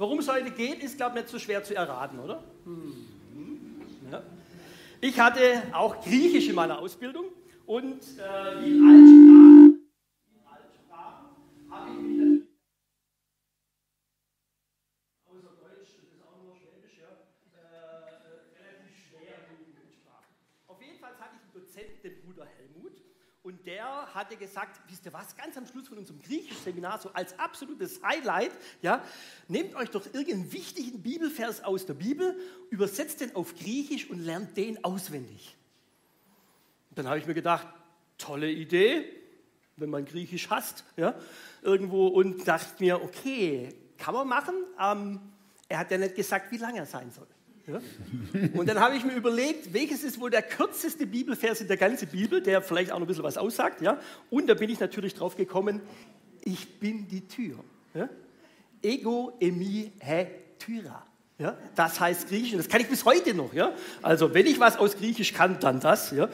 Worum es heute geht, ist, glaube ich, nicht so schwer zu erraten, oder? Hm. Ja. Ich hatte auch Griechisch in meiner Ausbildung und äh, wie in habe ich mich natürlich außer Deutsch, das ist auch nur Schwäbisch, ja, äh, relativ schwer in Sprachen. Auf jeden Fall hatte ich einen Dozenten, den Bruder Helmut, und der hatte gesagt, wisst ihr was, ganz am Schluss von unserem Griechisch-Seminar, so als absolutes Highlight, ja, nehmt euch doch irgendeinen wichtigen Bibelvers aus der Bibel, übersetzt den auf Griechisch und lernt den auswendig. Und dann habe ich mir gedacht, tolle Idee, wenn man Griechisch hasst, ja, irgendwo, und dachte mir, okay, kann man machen. Ähm, er hat ja nicht gesagt, wie lang er sein soll. Ja? Und dann habe ich mir überlegt, welches ist wohl der kürzeste Bibelvers in der ganzen Bibel, der vielleicht auch noch ein bisschen was aussagt. Ja? Und da bin ich natürlich drauf gekommen, ich bin die Tür. Ja? Ego emi he tyra. Ja? Das heißt Griechisch, das kann ich bis heute noch. Ja? Also wenn ich was aus Griechisch kann, dann das. Ja?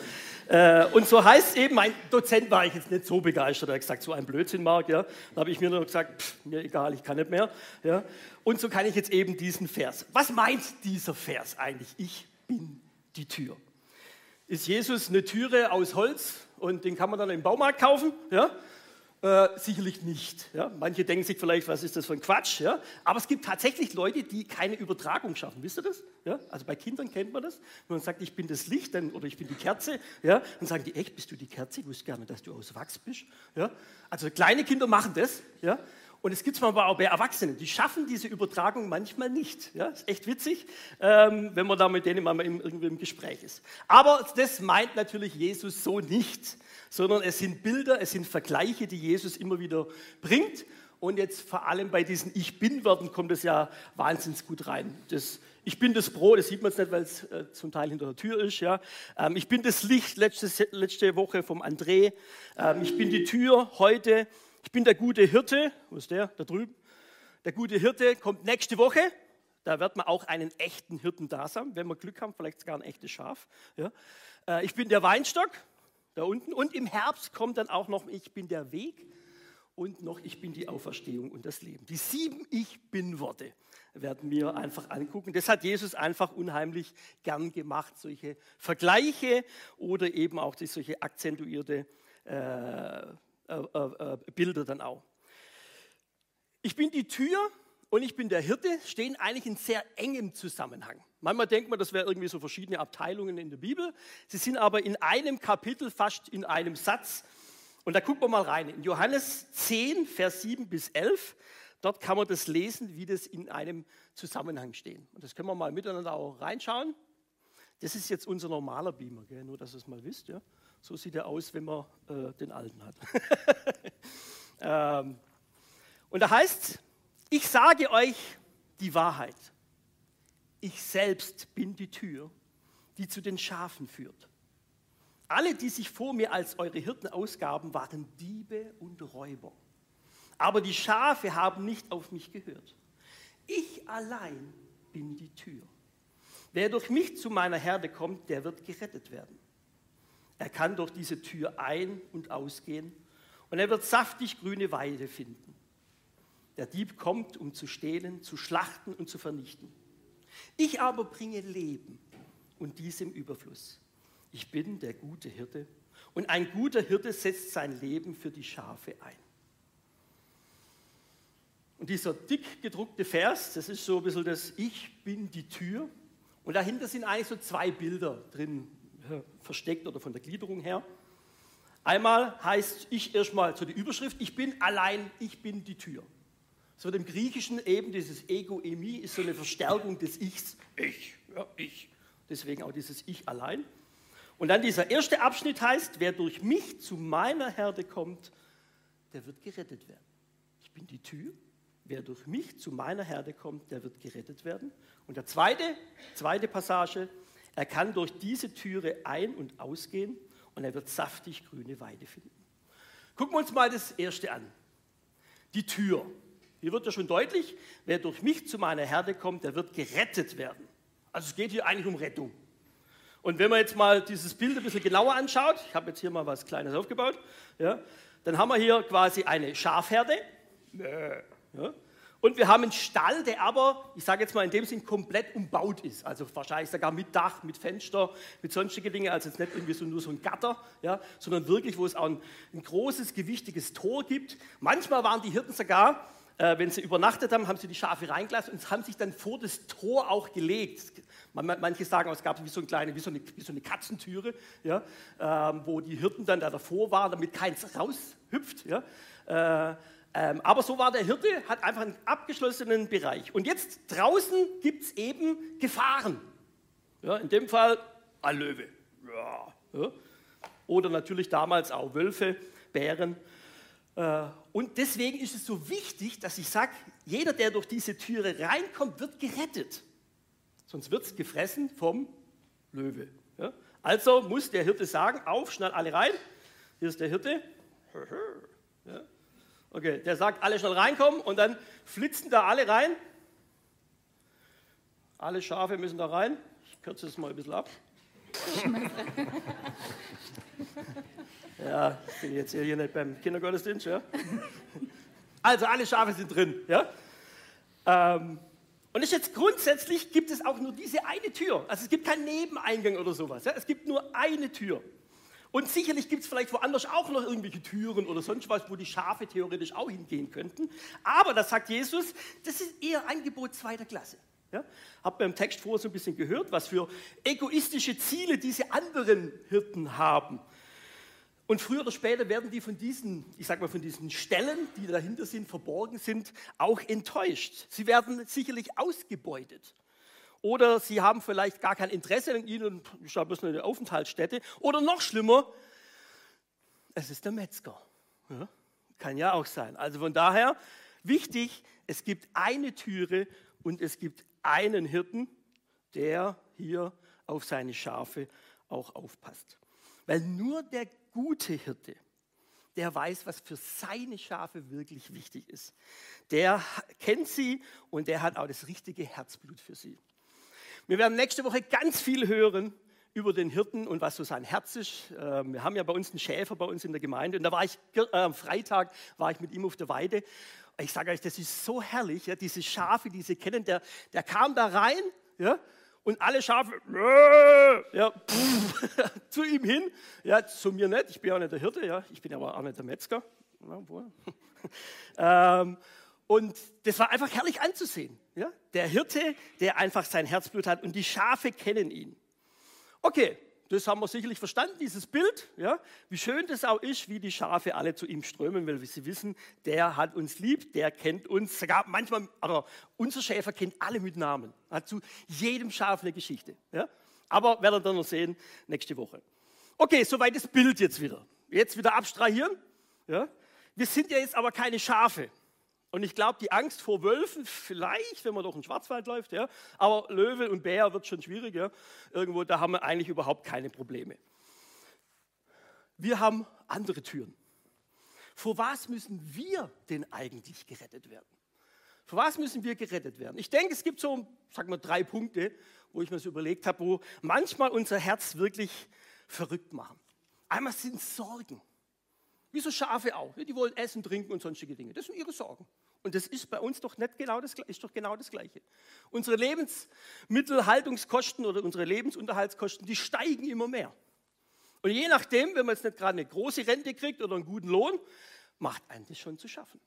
Äh, und so heißt eben, mein Dozent war ich jetzt nicht so begeistert, er hat gesagt, so ein Blödsinn, Marc. Ja? Da habe ich mir nur gesagt, pff, mir egal, ich kann nicht mehr. Ja? Und so kann ich jetzt eben diesen Vers. Was meint dieser Vers eigentlich? Ich bin die Tür. Ist Jesus eine Türe aus Holz und den kann man dann im Baumarkt kaufen? Ja? Äh, sicherlich nicht. Ja? Manche denken sich vielleicht, was ist das für ein Quatsch? Ja? Aber es gibt tatsächlich Leute, die keine Übertragung schaffen. Wisst ihr das? Ja? Also bei Kindern kennt man das. Wenn man sagt, ich bin das Licht dann, oder ich bin die Kerze, ja? dann sagen die, echt, bist du die Kerze? Ich wusste gerne, dass du aus Wachs bist. Ja? Also kleine Kinder machen das. Ja? Und es gibt es aber auch bei Erwachsenen, die schaffen diese Übertragung manchmal nicht. Ja, ist echt witzig, ähm, wenn man da mit denen mal irgendwie im Gespräch ist. Aber das meint natürlich Jesus so nicht sondern es sind Bilder, es sind Vergleiche, die Jesus immer wieder bringt. Und jetzt vor allem bei diesen Ich Bin-Worten kommt es ja wahnsinnig gut rein. Das, ich bin das Brot, das sieht man jetzt nicht, weil es äh, zum Teil hinter der Tür ist. Ja. Ähm, ich bin das Licht, letzte, letzte Woche vom André. Ähm, ich bin die Tür heute. Ich bin der gute Hirte. Wo ist der? Da drüben. Der gute Hirte kommt nächste Woche. Da wird man auch einen echten Hirten da sein, wenn wir Glück haben, vielleicht sogar ein echtes Schaf. Ja. Äh, ich bin der Weinstock da unten. Und im Herbst kommt dann auch noch, ich bin der Weg und noch, ich bin die Auferstehung und das Leben. Die sieben Ich bin-Worte werden wir einfach angucken. Das hat Jesus einfach unheimlich gern gemacht, solche Vergleiche oder eben auch solche akzentuierte äh, äh, äh, Bilder dann auch. Ich bin die Tür und ich bin der Hirte, stehen eigentlich in sehr engem Zusammenhang. Manchmal denkt man, das wäre irgendwie so verschiedene Abteilungen in der Bibel. Sie sind aber in einem Kapitel, fast in einem Satz. Und da gucken wir mal rein. In Johannes 10, Vers 7 bis 11, dort kann man das lesen, wie das in einem Zusammenhang steht. Und das können wir mal miteinander auch reinschauen. Das ist jetzt unser normaler Beamer, gell? nur dass ihr es mal wisst. Ja? So sieht er aus, wenn man äh, den alten hat. ähm, und da heißt, ich sage euch die Wahrheit. Ich selbst bin die Tür, die zu den Schafen führt. Alle, die sich vor mir als eure Hirten ausgaben, waren Diebe und Räuber. Aber die Schafe haben nicht auf mich gehört. Ich allein bin die Tür. Wer durch mich zu meiner Herde kommt, der wird gerettet werden. Er kann durch diese Tür ein- und ausgehen und er wird saftig grüne Weide finden. Der Dieb kommt, um zu stehlen, zu schlachten und zu vernichten. Ich aber bringe Leben und dies im Überfluss. Ich bin der gute Hirte und ein guter Hirte setzt sein Leben für die Schafe ein. Und dieser dick gedruckte Vers, das ist so ein bisschen das Ich bin die Tür. Und dahinter sind eigentlich so zwei Bilder drin, versteckt oder von der Gliederung her. Einmal heißt ich erstmal so die Überschrift, ich bin allein, ich bin die Tür. So im Griechischen eben dieses Ego-Emi ist so eine Verstärkung des Ichs. Ich, ja, ich. Deswegen auch dieses Ich allein. Und dann dieser erste Abschnitt heißt, wer durch mich zu meiner Herde kommt, der wird gerettet werden. Ich bin die Tür. Wer durch mich zu meiner Herde kommt, der wird gerettet werden. Und der zweite, zweite Passage, er kann durch diese Türe ein- und ausgehen und er wird saftig grüne Weide finden. Gucken wir uns mal das erste an. Die Tür. Hier wird ja schon deutlich, wer durch mich zu meiner Herde kommt, der wird gerettet werden. Also es geht hier eigentlich um Rettung. Und wenn man jetzt mal dieses Bild ein bisschen genauer anschaut, ich habe jetzt hier mal was Kleines aufgebaut, ja, dann haben wir hier quasi eine Schafherde. Ja, und wir haben einen Stall, der aber, ich sage jetzt mal in dem Sinn, komplett umbaut ist. Also wahrscheinlich sogar mit Dach, mit Fenster, mit sonstigen Dingen. Also jetzt nicht irgendwie so nur so ein Gatter, ja, sondern wirklich, wo es auch ein, ein großes, gewichtiges Tor gibt. Manchmal waren die Hirten sogar, äh, wenn sie übernachtet haben, haben sie die Schafe reingelassen und haben sich dann vor das Tor auch gelegt. Manche sagen, es gab wie so eine kleine, wie so eine, wie so eine Katzentüre, ja, äh, wo die Hirten dann da davor waren, damit keins raushüpft. Ja. Äh, ähm, aber so war der Hirte, hat einfach einen abgeschlossenen Bereich. Und jetzt draußen gibt es eben Gefahren. Ja, in dem Fall ein Löwe. Ja, ja. Oder natürlich damals auch Wölfe, Bären. Äh, und deswegen ist es so wichtig, dass ich sage, jeder, der durch diese Türe reinkommt, wird gerettet. Sonst wird es gefressen vom Löwe. Also muss der Hirte sagen, auf, schnell alle rein. Hier ist der Hirte. Okay, der sagt, alle schnell reinkommen und dann flitzen da alle rein. Alle Schafe müssen da rein. Ich kürze es mal ein bisschen ab. ja, ich bin jetzt hier nicht beim Kindergottesdienst. Ja? Also alle Schafe sind drin. Ja? Ähm, und ist jetzt grundsätzlich gibt es auch nur diese eine Tür. Also es gibt keinen Nebeneingang oder sowas. Ja? Es gibt nur eine Tür. Und sicherlich gibt es vielleicht woanders auch noch irgendwelche Türen oder sonst was, wo die Schafe theoretisch auch hingehen könnten. Aber das sagt Jesus, das ist eher Angebot zweiter Klasse. Ja? Habt ihr im Text vorher so ein bisschen gehört, was für egoistische Ziele diese anderen Hirten haben. Und früher oder später werden die von diesen, ich sag mal, von diesen Stellen, die dahinter sind, verborgen sind, auch enttäuscht. Sie werden sicherlich ausgebeutet. Oder sie haben vielleicht gar kein Interesse an ihnen und ich habe bloß eine Aufenthaltsstätte. Oder noch schlimmer, es ist der Metzger. Ja, kann ja auch sein. Also von daher wichtig, es gibt eine Türe und es gibt einen Hirten, der hier auf seine Schafe auch aufpasst. Weil nur der gute Hirte, der weiß, was für seine Schafe wirklich wichtig ist. Der kennt sie und der hat auch das richtige Herzblut für sie. Wir werden nächste Woche ganz viel hören über den Hirten und was so sein Herz ist. Ähm, wir haben ja bei uns einen Schäfer bei uns in der Gemeinde und da war ich äh, am Freitag war ich mit ihm auf der Weide. Ich sage euch, das ist so herrlich, ja, diese Schafe, die Sie kennen, der, der kam da rein ja, und alle Schafe ja, pff, zu ihm hin. Ja, zu mir nicht, ich bin auch nicht der Hirte, ja, ich bin aber auch nicht der Metzger. Ja, ähm, und das war einfach herrlich anzusehen. Ja? Der Hirte, der einfach sein Herzblut hat und die Schafe kennen ihn. Okay, das haben wir sicherlich verstanden, dieses Bild. Ja? Wie schön das auch ist, wie die Schafe alle zu ihm strömen, weil sie wissen, der hat uns lieb, der kennt uns. Sogar manchmal, aber unser Schäfer kennt alle mit Namen. Hat zu jedem Schaf eine Geschichte. Ja? Aber werden wir dann noch sehen nächste Woche. Okay, soweit das Bild jetzt wieder. Jetzt wieder abstrahieren. Ja? Wir sind ja jetzt aber keine Schafe. Und ich glaube, die Angst vor Wölfen, vielleicht, wenn man durch den Schwarzwald läuft, ja, aber Löwe und Bär wird schon schwierig. Ja. Irgendwo, da haben wir eigentlich überhaupt keine Probleme. Wir haben andere Türen. Vor was müssen wir denn eigentlich gerettet werden? Vor was müssen wir gerettet werden? Ich denke, es gibt so, sagen wir, drei Punkte, wo ich mir so überlegt habe, wo manchmal unser Herz wirklich verrückt machen. Einmal sind Sorgen. Wie so Schafe auch. Die wollen essen, trinken und sonstige Dinge. Das sind ihre Sorgen. Und das ist bei uns doch nicht genau das, ist doch genau das Gleiche. Unsere Lebensmittelhaltungskosten oder unsere Lebensunterhaltskosten, die steigen immer mehr. Und je nachdem, wenn man jetzt nicht gerade eine große Rente kriegt oder einen guten Lohn, macht einem das schon zu schaffen.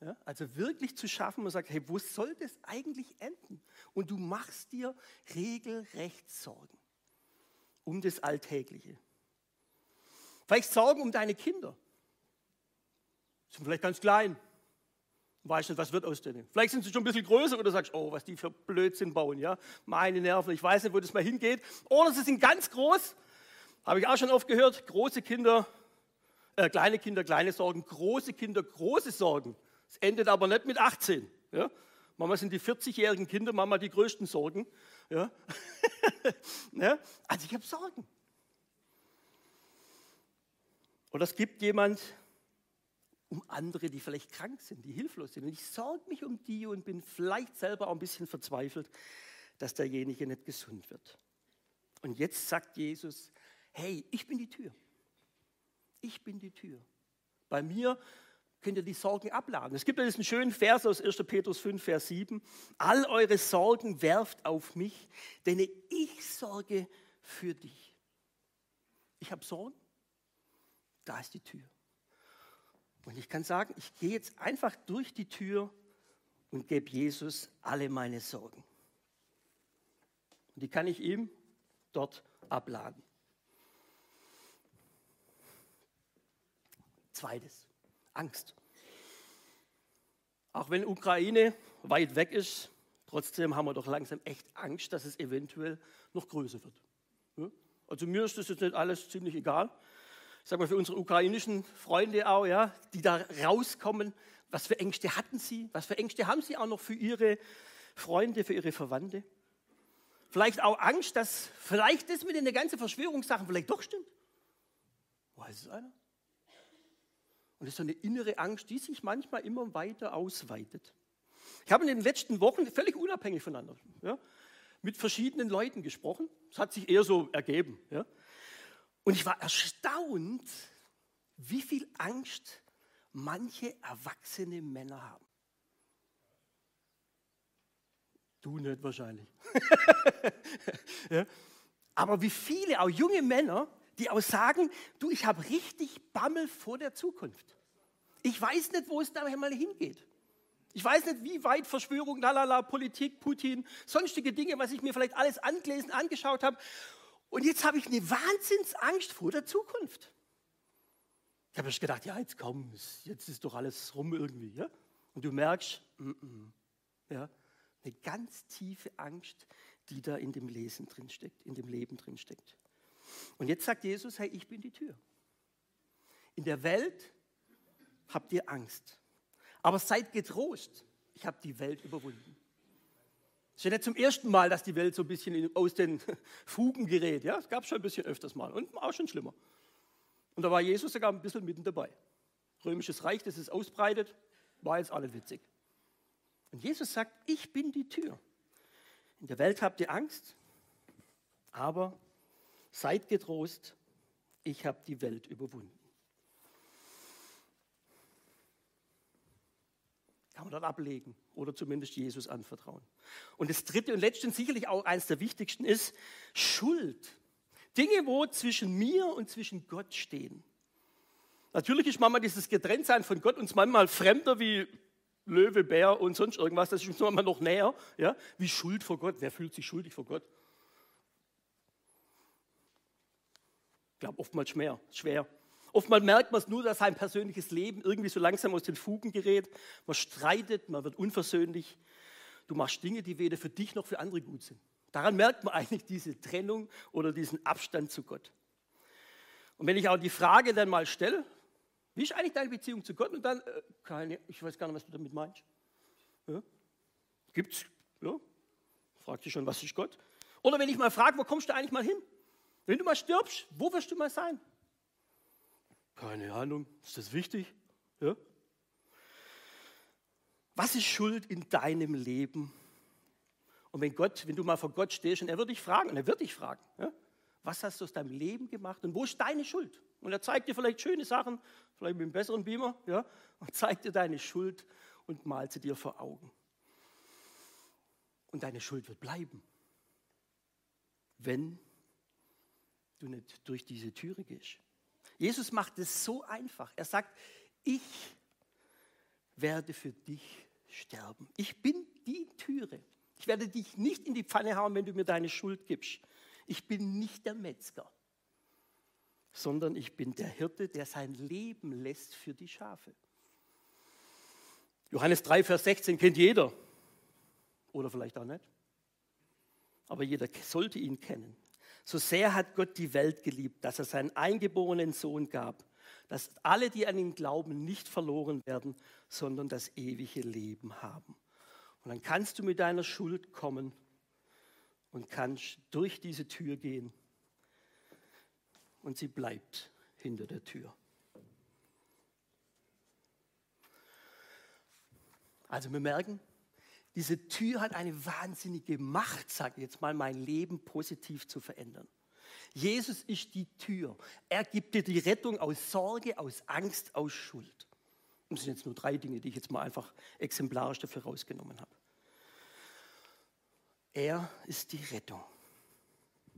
Ja, also wirklich zu schaffen, man sagt, hey, wo soll das eigentlich enden? Und du machst dir regelrecht Sorgen um das Alltägliche. Vielleicht Sorgen um deine Kinder sind vielleicht ganz klein. Weißt nicht, was wird aus denen. Vielleicht sind sie schon ein bisschen größer oder sagst, oh, was die für Blödsinn bauen, ja. Meine Nerven, ich weiß nicht, wo das mal hingeht. Oder sie sind ganz groß, habe ich auch schon oft gehört, große Kinder, äh, kleine Kinder, kleine Sorgen, große Kinder, große Sorgen. Es endet aber nicht mit 18. Ja? Mama sind die 40-jährigen Kinder, Mama die größten Sorgen. Ja? ja? Also ich habe Sorgen. Oder es gibt jemand, um andere, die vielleicht krank sind, die hilflos sind. Und ich sorge mich um die und bin vielleicht selber auch ein bisschen verzweifelt, dass derjenige nicht gesund wird. Und jetzt sagt Jesus, hey, ich bin die Tür. Ich bin die Tür. Bei mir könnt ihr die Sorgen abladen. Es gibt ja diesen schönen Vers aus 1. Petrus 5, Vers 7. All eure Sorgen werft auf mich, denn ich sorge für dich. Ich habe Sorgen, da ist die Tür. Und ich kann sagen, ich gehe jetzt einfach durch die Tür und gebe Jesus alle meine Sorgen. Und die kann ich ihm dort abladen. Zweites, Angst. Auch wenn Ukraine weit weg ist, trotzdem haben wir doch langsam echt Angst, dass es eventuell noch größer wird. Also mir ist das jetzt nicht alles ziemlich egal. Ich sage mal für unsere ukrainischen Freunde auch, ja, die da rauskommen, was für Ängste hatten sie, was für Ängste haben sie auch noch für ihre Freunde, für ihre Verwandte. Vielleicht auch Angst, dass vielleicht das mit den ganzen Verschwörungssachen vielleicht doch stimmt. Weiß es einer? Und das ist so eine innere Angst, die sich manchmal immer weiter ausweitet. Ich habe in den letzten Wochen, völlig unabhängig voneinander, ja, mit verschiedenen Leuten gesprochen. Es hat sich eher so ergeben. Ja. Und ich war erstaunt, wie viel Angst manche erwachsene Männer haben. Du nicht wahrscheinlich. ja. Aber wie viele, auch junge Männer, die auch sagen, du, ich habe richtig Bammel vor der Zukunft. Ich weiß nicht, wo es da mal hingeht. Ich weiß nicht, wie weit Verschwörung, lalala, Politik, Putin, sonstige Dinge, was ich mir vielleicht alles angelesen, angeschaut habe. Und jetzt habe ich eine Wahnsinnsangst vor der Zukunft. Ich habe gedacht, ja, jetzt komm, jetzt ist doch alles rum irgendwie. Ja? Und du merkst, mm -mm, ja, eine ganz tiefe Angst, die da in dem Lesen drinsteckt, in dem Leben drinsteckt. Und jetzt sagt Jesus, hey, ich bin die Tür. In der Welt habt ihr Angst. Aber seid getrost, ich habe die Welt überwunden. Es ist ja nicht zum ersten Mal, dass die Welt so ein bisschen aus den Fugen gerät. Ja, es gab es schon ein bisschen öfters mal und auch schon schlimmer. Und da war Jesus sogar ein bisschen mitten dabei. Römisches Reich, das es ausbreitet, war jetzt alles witzig. Und Jesus sagt, ich bin die Tür. In der Welt habt ihr Angst, aber Seid getrost, ich habe die Welt überwunden. Kann man dann ablegen oder zumindest Jesus anvertrauen. Und das dritte und letzte und sicherlich auch eines der wichtigsten ist Schuld. Dinge, wo zwischen mir und zwischen Gott stehen. Natürlich ist manchmal dieses Getrenntsein von Gott uns manchmal fremder wie Löwe, Bär und sonst irgendwas. Das ist uns manchmal noch näher, ja? wie Schuld vor Gott. Wer fühlt sich schuldig vor Gott? glaube, oftmals schwer. schwer. Oftmals merkt man es nur, dass sein persönliches Leben irgendwie so langsam aus den Fugen gerät. Man streitet, man wird unversöhnlich. Du machst Dinge, die weder für dich noch für andere gut sind. Daran merkt man eigentlich diese Trennung oder diesen Abstand zu Gott. Und wenn ich auch die Frage dann mal stelle, wie ist eigentlich deine Beziehung zu Gott? Und dann, äh, keine, ich weiß gar nicht, was du damit meinst. Ja? Gibt's? Ja? Fragt sich schon, was ist Gott? Oder wenn ich mal frage, wo kommst du eigentlich mal hin? Wenn du mal stirbst, wo wirst du mal sein? Keine Ahnung, ist das wichtig? Ja? Was ist Schuld in deinem Leben? Und wenn Gott, wenn du mal vor Gott stehst und er wird dich fragen, und er wird dich fragen, ja? was hast du aus deinem Leben gemacht und wo ist deine Schuld? Und er zeigt dir vielleicht schöne Sachen, vielleicht mit einem besseren Beamer, ja? und zeigt dir deine Schuld und malt sie dir vor Augen. Und deine Schuld wird bleiben, wenn du nicht durch diese Türe gehst. Jesus macht es so einfach. Er sagt, ich werde für dich sterben. Ich bin die Türe. Ich werde dich nicht in die Pfanne hauen, wenn du mir deine Schuld gibst. Ich bin nicht der Metzger, sondern ich bin der Hirte, der sein Leben lässt für die Schafe. Johannes 3, Vers 16 kennt jeder. Oder vielleicht auch nicht. Aber jeder sollte ihn kennen. So sehr hat Gott die Welt geliebt, dass er seinen eingeborenen Sohn gab, dass alle, die an ihn glauben, nicht verloren werden, sondern das ewige Leben haben. Und dann kannst du mit deiner Schuld kommen und kannst durch diese Tür gehen und sie bleibt hinter der Tür. Also wir merken, diese Tür hat eine wahnsinnige Macht, sage ich jetzt mal, mein Leben positiv zu verändern. Jesus ist die Tür. Er gibt dir die Rettung aus Sorge, aus Angst, aus Schuld. Das sind jetzt nur drei Dinge, die ich jetzt mal einfach exemplarisch dafür rausgenommen habe. Er ist die Rettung.